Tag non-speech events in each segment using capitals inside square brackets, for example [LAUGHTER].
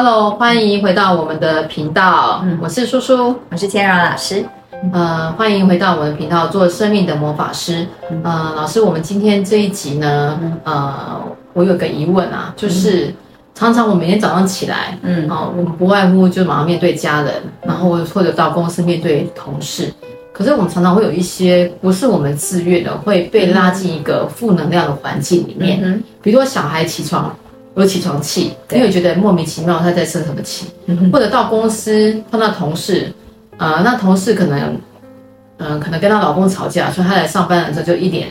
Hello，欢迎回到我们的频道，我是叔叔，我是千柔老师。呃，欢迎回到我们的频道，做生命的魔法师。呃，老师，我们今天这一集呢，呃，我有个疑问啊，就是常常我每天早上起来，嗯，哦，我们不外乎就马上面对家人，然后或者到公司面对同事，可是我们常常会有一些不是我们自愿的，会被拉进一个负能量的环境里面。嗯，比如说小孩起床有起床气，因为觉得莫名其妙他在生什么气，或者到公司碰到同事。呃，那同事可能，嗯，可能跟她老公吵架，所以她来上班的时候就一脸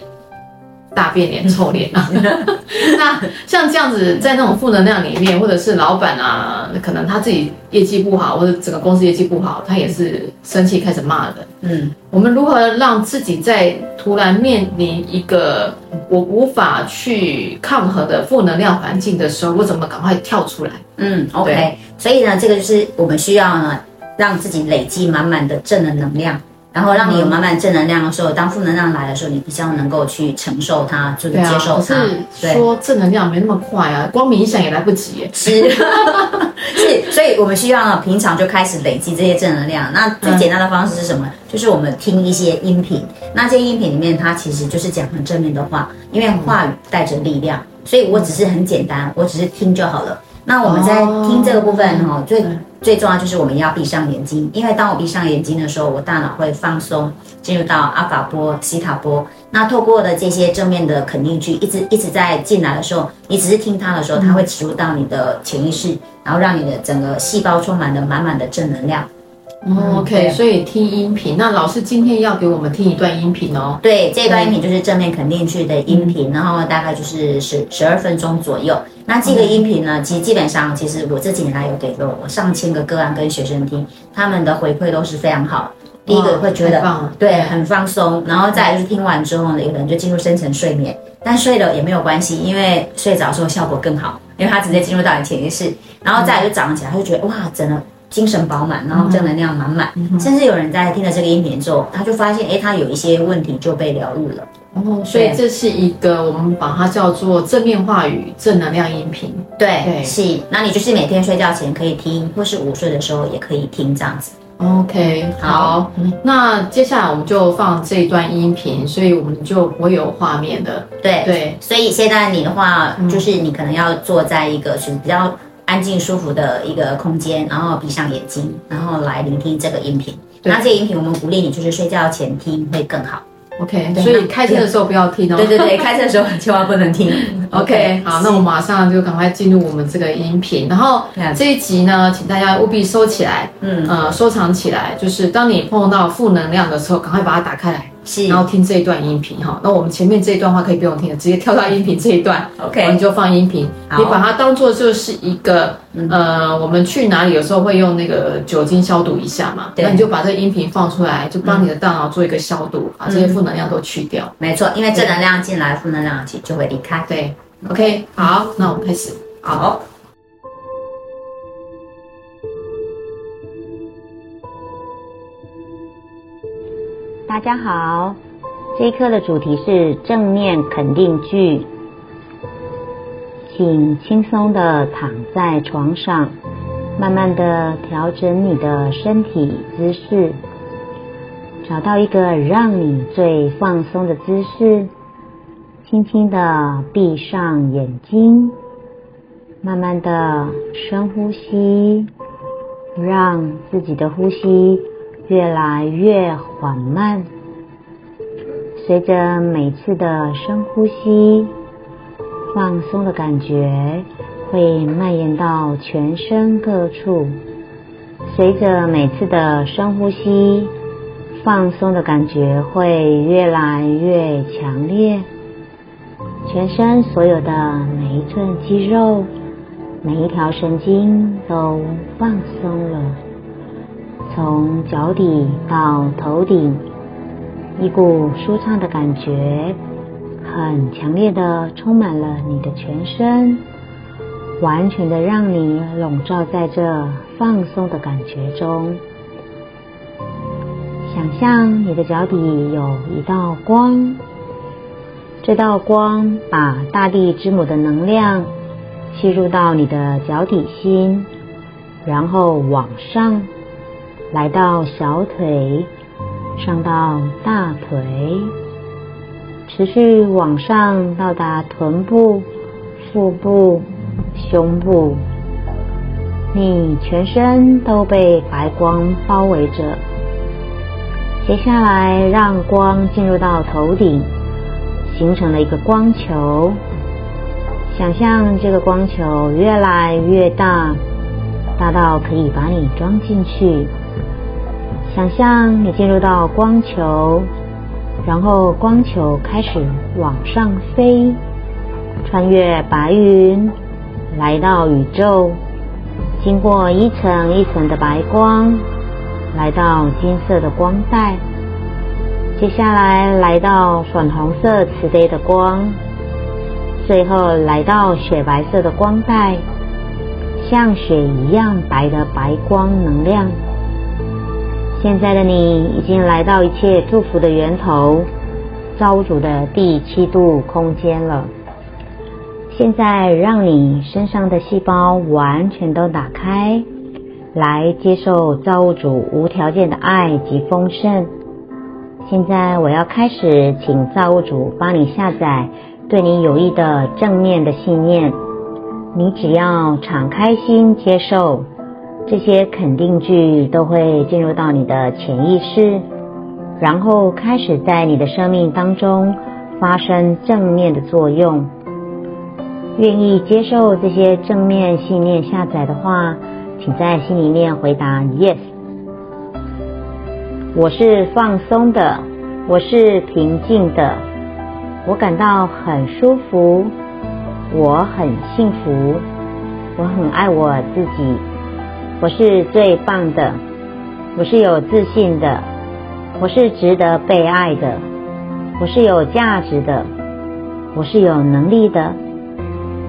大变脸、臭脸啊。[LAUGHS] 那像这样子，在那种负能量里面，或者是老板啊，可能他自己业绩不好，或者整个公司业绩不好，他也是生气开始骂人。嗯，我们如何让自己在突然面临一个我无法去抗衡的负能量环境的时候，我怎么赶快跳出来？嗯，OK。所以呢，这个就是我们需要呢。让自己累积满满的正的能量，然后让你有满满正能量的时候，当负能量来的时候，你比较能够去承受它，就是接受它。对说正能量没那么快啊，光冥想也来不及。是 [LAUGHS] 是，所以我们需要呢，平常就开始累积这些正能量。那最简单的方式是什么？就是我们听一些音频。那这些音频里面，它其实就是讲很正面的话，因为话语带着力量，所以我只是很简单，我只是听就好了。那我们在听这个部分哈，最最重要就是我们要闭上眼睛，因为当我闭上眼睛的时候，我大脑会放松，进入到阿法波、西塔波。那透过的这些正面的肯定句，一直一直在进来的时候，你只是听它的时候，它会植入到你的潜意识，然后让你的整个细胞充满了满满的正能量。OK，所以听音频。那老师今天要给我们听一段音频哦。对，这段音频就是正面肯定句的音频，然后大概就是十十二分钟左右。那这个音频呢，其实基本上，其实我这几年来有给过我上千个个案跟学生听，他们的回馈都是非常好。第一个会觉得对很放松，然后再就是听完之后呢，有人就进入深层睡眠，但睡了也没有关系，因为睡着之后效果更好，因为它直接进入到你潜意识，然后再就早上起来他就觉得哇，真的。精神饱满，然后正能量满满，甚至有人在听了这个音频之后，他就发现，哎，他有一些问题就被疗愈了。哦，所以这是一个我们把它叫做正面话语、正能量音频。对，是。那你就是每天睡觉前可以听，或是午睡的时候也可以听，这样子。OK，好。那接下来我们就放这一段音频，所以我们就不会有画面的。对对。所以现在你的话，就是你可能要坐在一个是比较。安静舒服的一个空间，然后闭上眼睛，然后来聆听这个音频。那这个音频我们鼓励你，就是睡觉前听会更好。OK，所以开车的时候不要听哦。对对对，[LAUGHS] 开车的时候千万不能听。OK，好，那我马上就赶快进入我们这个音频。然后这一集呢，请大家务必收起来，嗯呃，收藏起来。就是当你碰到负能量的时候，赶快把它打开来。然后听这一段音频哈，那我们前面这一段话可以不用听了，直接跳到音频这一段，OK，你就放音频，你把它当做就是一个呃，我们去哪里有时候会用那个酒精消毒一下嘛，那你就把这个音频放出来，就帮你的大脑做一个消毒，把这些负能量都去掉。没错，因为正能量进来，负能量就就会离开。对，OK，好，那我们开始，好。大家好，这一课的主题是正面肯定句，请轻松的躺在床上，慢慢的调整你的身体姿势，找到一个让你最放松的姿势，轻轻的闭上眼睛，慢慢的深呼吸，让自己的呼吸。越来越缓慢，随着每次的深呼吸，放松的感觉会蔓延到全身各处。随着每次的深呼吸，放松的感觉会越来越强烈，全身所有的每一寸肌肉、每一条神经都放松了。从脚底到头顶，一股舒畅的感觉，很强烈的充满了你的全身，完全的让你笼罩在这放松的感觉中。想象你的脚底有一道光，这道光把大地之母的能量吸入到你的脚底心。然后往上，来到小腿，上到大腿，持续往上到达臀部、腹部、胸部，你全身都被白光包围着。接下来，让光进入到头顶，形成了一个光球。想象这个光球越来越大，大到可以把你装进去。想象你进入到光球，然后光球开始往上飞，穿越白云，来到宇宙，经过一层一层的白光。来到金色的光带，接下来来到粉红色慈悲的光，最后来到雪白色的光带，像雪一样白的白光能量。现在的你已经来到一切祝福的源头，造物主的第七度空间了。现在让你身上的细胞完全都打开。来接受造物主无条件的爱及丰盛。现在我要开始，请造物主帮你下载对你有益的正面的信念。你只要敞开心接受这些肯定句，都会进入到你的潜意识，然后开始在你的生命当中发生正面的作用。愿意接受这些正面信念下载的话。请在心里面回答 yes。我是放松的，我是平静的，我感到很舒服，我很幸福，我很爱我自己，我是最棒的，我是有自信的，我是值得被爱的，我是有价值的，我是有能力的，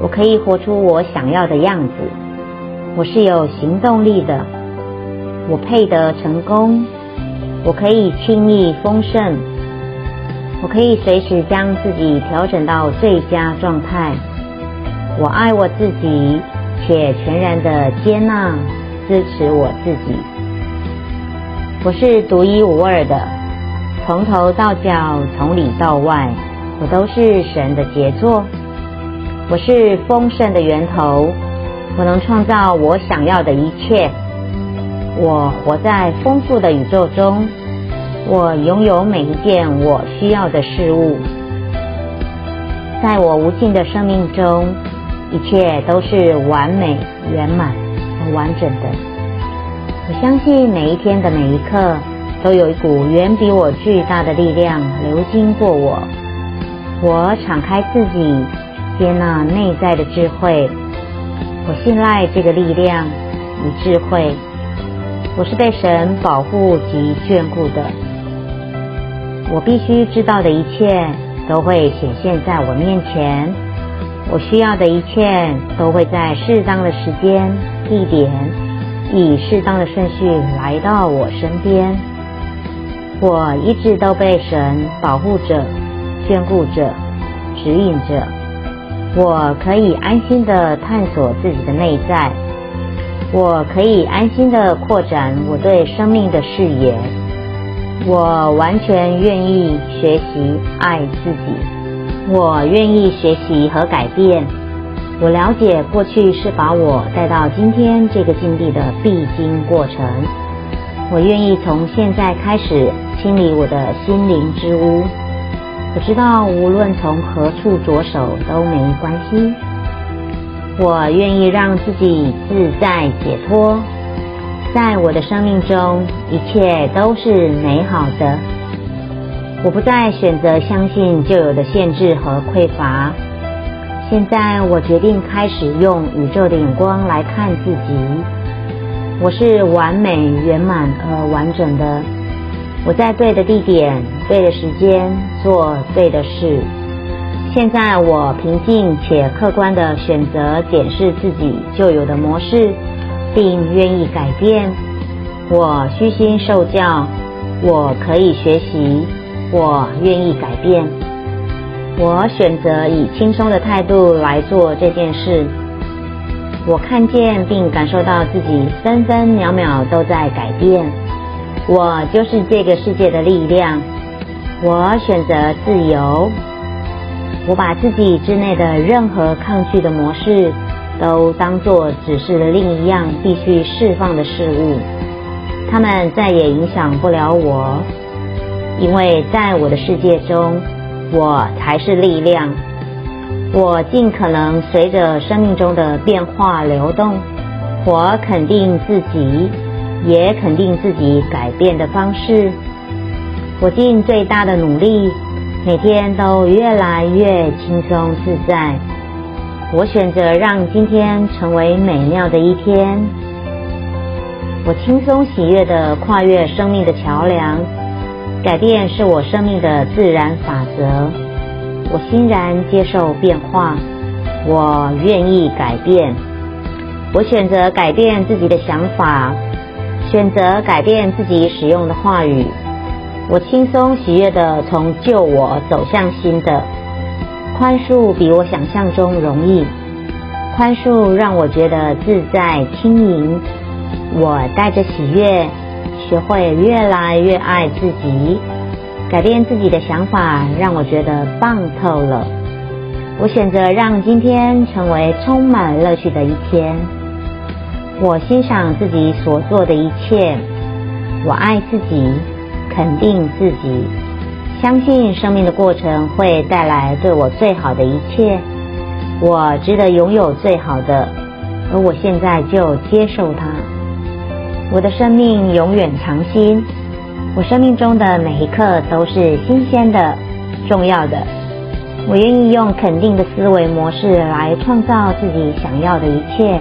我可以活出我想要的样子。我是有行动力的，我配得成功，我可以轻易丰盛，我可以随时将自己调整到最佳状态。我爱我自己，且全然的接纳、支持我自己。我是独一无二的，从头到脚，从里到外，我都是神的杰作。我是丰盛的源头。我能创造我想要的一切。我活在丰富的宇宙中。我拥有每一件我需要的事物。在我无尽的生命中，一切都是完美、圆满和完整的。我相信每一天的每一刻，都有一股远比我巨大的力量流经过我。我敞开自己，接纳内在的智慧。我信赖这个力量与智慧，我是被神保护及眷顾的。我必须知道的一切都会显现在我面前，我需要的一切都会在适当的时间、地点，以适当的顺序来到我身边。我一直都被神保护着、眷顾着、指引着。我可以安心的探索自己的内在，我可以安心的扩展我对生命的视野，我完全愿意学习爱自己，我愿意学习和改变。我了解过去是把我带到今天这个境地的必经过程，我愿意从现在开始清理我的心灵之屋。我知道，无论从何处着手都没关系。我愿意让自己自在解脱，在我的生命中，一切都是美好的。我不再选择相信旧有的限制和匮乏。现在，我决定开始用宇宙的眼光来看自己。我是完美、圆满而完整的。我在对的地点、对的时间做对的事。现在我平静且客观地选择检视自己旧有的模式，并愿意改变。我虚心受教，我可以学习，我愿意改变。我选择以轻松的态度来做这件事。我看见并感受到自己分分秒秒都在改变。我就是这个世界的力量。我选择自由。我把自己之内的任何抗拒的模式，都当作只是另一样必须释放的事物。他们再也影响不了我，因为在我的世界中，我才是力量。我尽可能随着生命中的变化流动。我肯定自己，也肯定自己改变的方式。我尽最大的努力，每天都越来越轻松自在。我选择让今天成为美妙的一天。我轻松喜悦地跨越生命的桥梁。改变是我生命的自然法则。我欣然接受变化，我愿意改变，我选择改变自己的想法，选择改变自己使用的话语。我轻松喜悦地从旧我走向新的，宽恕比我想象中容易，宽恕让我觉得自在轻盈。我带着喜悦，学会越来越爱自己。改变自己的想法，让我觉得棒透了。我选择让今天成为充满乐趣的一天。我欣赏自己所做的一切，我爱自己，肯定自己，相信生命的过程会带来对我最好的一切。我值得拥有最好的，而我现在就接受它。我的生命永远长新。我生命中的每一刻都是新鲜的、重要的。我愿意用肯定的思维模式来创造自己想要的一切。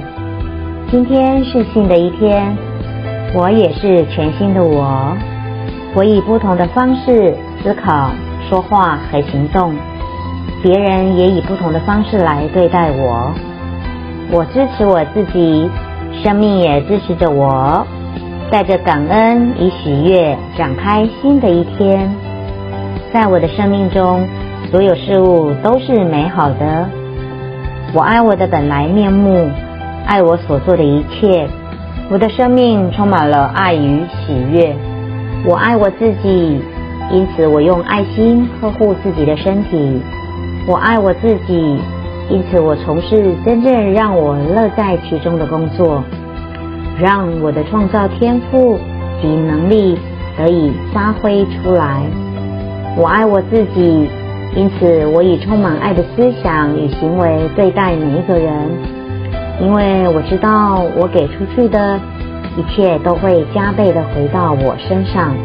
今天是新的一天，我也是全新的我。我以不同的方式思考、说话和行动，别人也以不同的方式来对待我。我支持我自己，生命也支持着我。带着感恩与喜悦，展开新的一天。在我的生命中，所有事物都是美好的。我爱我的本来面目，爱我所做的一切。我的生命充满了爱与喜悦。我爱我自己，因此我用爱心呵护自己的身体。我爱我自己，因此我从事真正让我乐在其中的工作。让我的创造天赋及能力得以发挥出来。我爱我自己，因此我以充满爱的思想与行为对待每一个人。因为我知道，我给出去的一切都会加倍的回到我身上。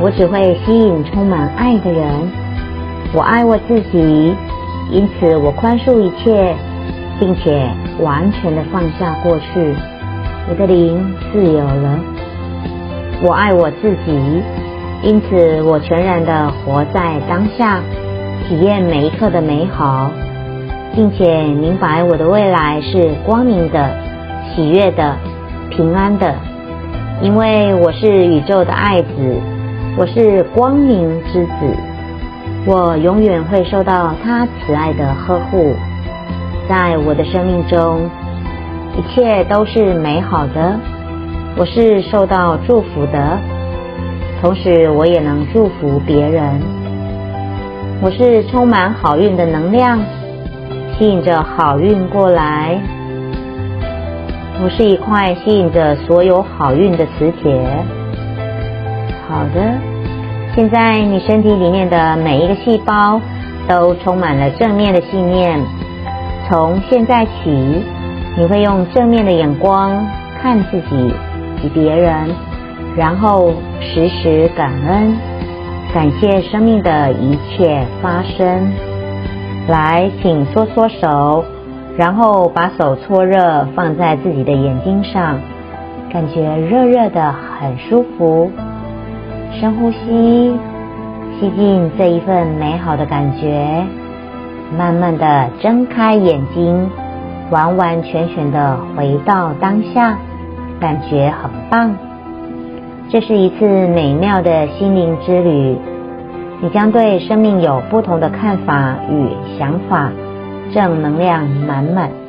我只会吸引充满爱的人。我爱我自己，因此我宽恕一切，并且完全的放下过去。我的灵自由了，我爱我自己，因此我全然的活在当下，体验每一刻的美好，并且明白我的未来是光明的、喜悦的、平安的，因为我是宇宙的爱子，我是光明之子，我永远会受到他慈爱的呵护，在我的生命中。一切都是美好的，我是受到祝福的，同时我也能祝福别人。我是充满好运的能量，吸引着好运过来。我是一块吸引着所有好运的磁铁。好的，现在你身体里面的每一个细胞都充满了正面的信念。从现在起。你会用正面的眼光看自己及别人，然后时时感恩，感谢生命的一切发生。来，请搓搓手，然后把手搓热，放在自己的眼睛上，感觉热热的，很舒服。深呼吸，吸进这一份美好的感觉，慢慢的睁开眼睛。完完全全的回到当下，感觉很棒。这是一次美妙的心灵之旅，你将对生命有不同的看法与想法，正能量满满。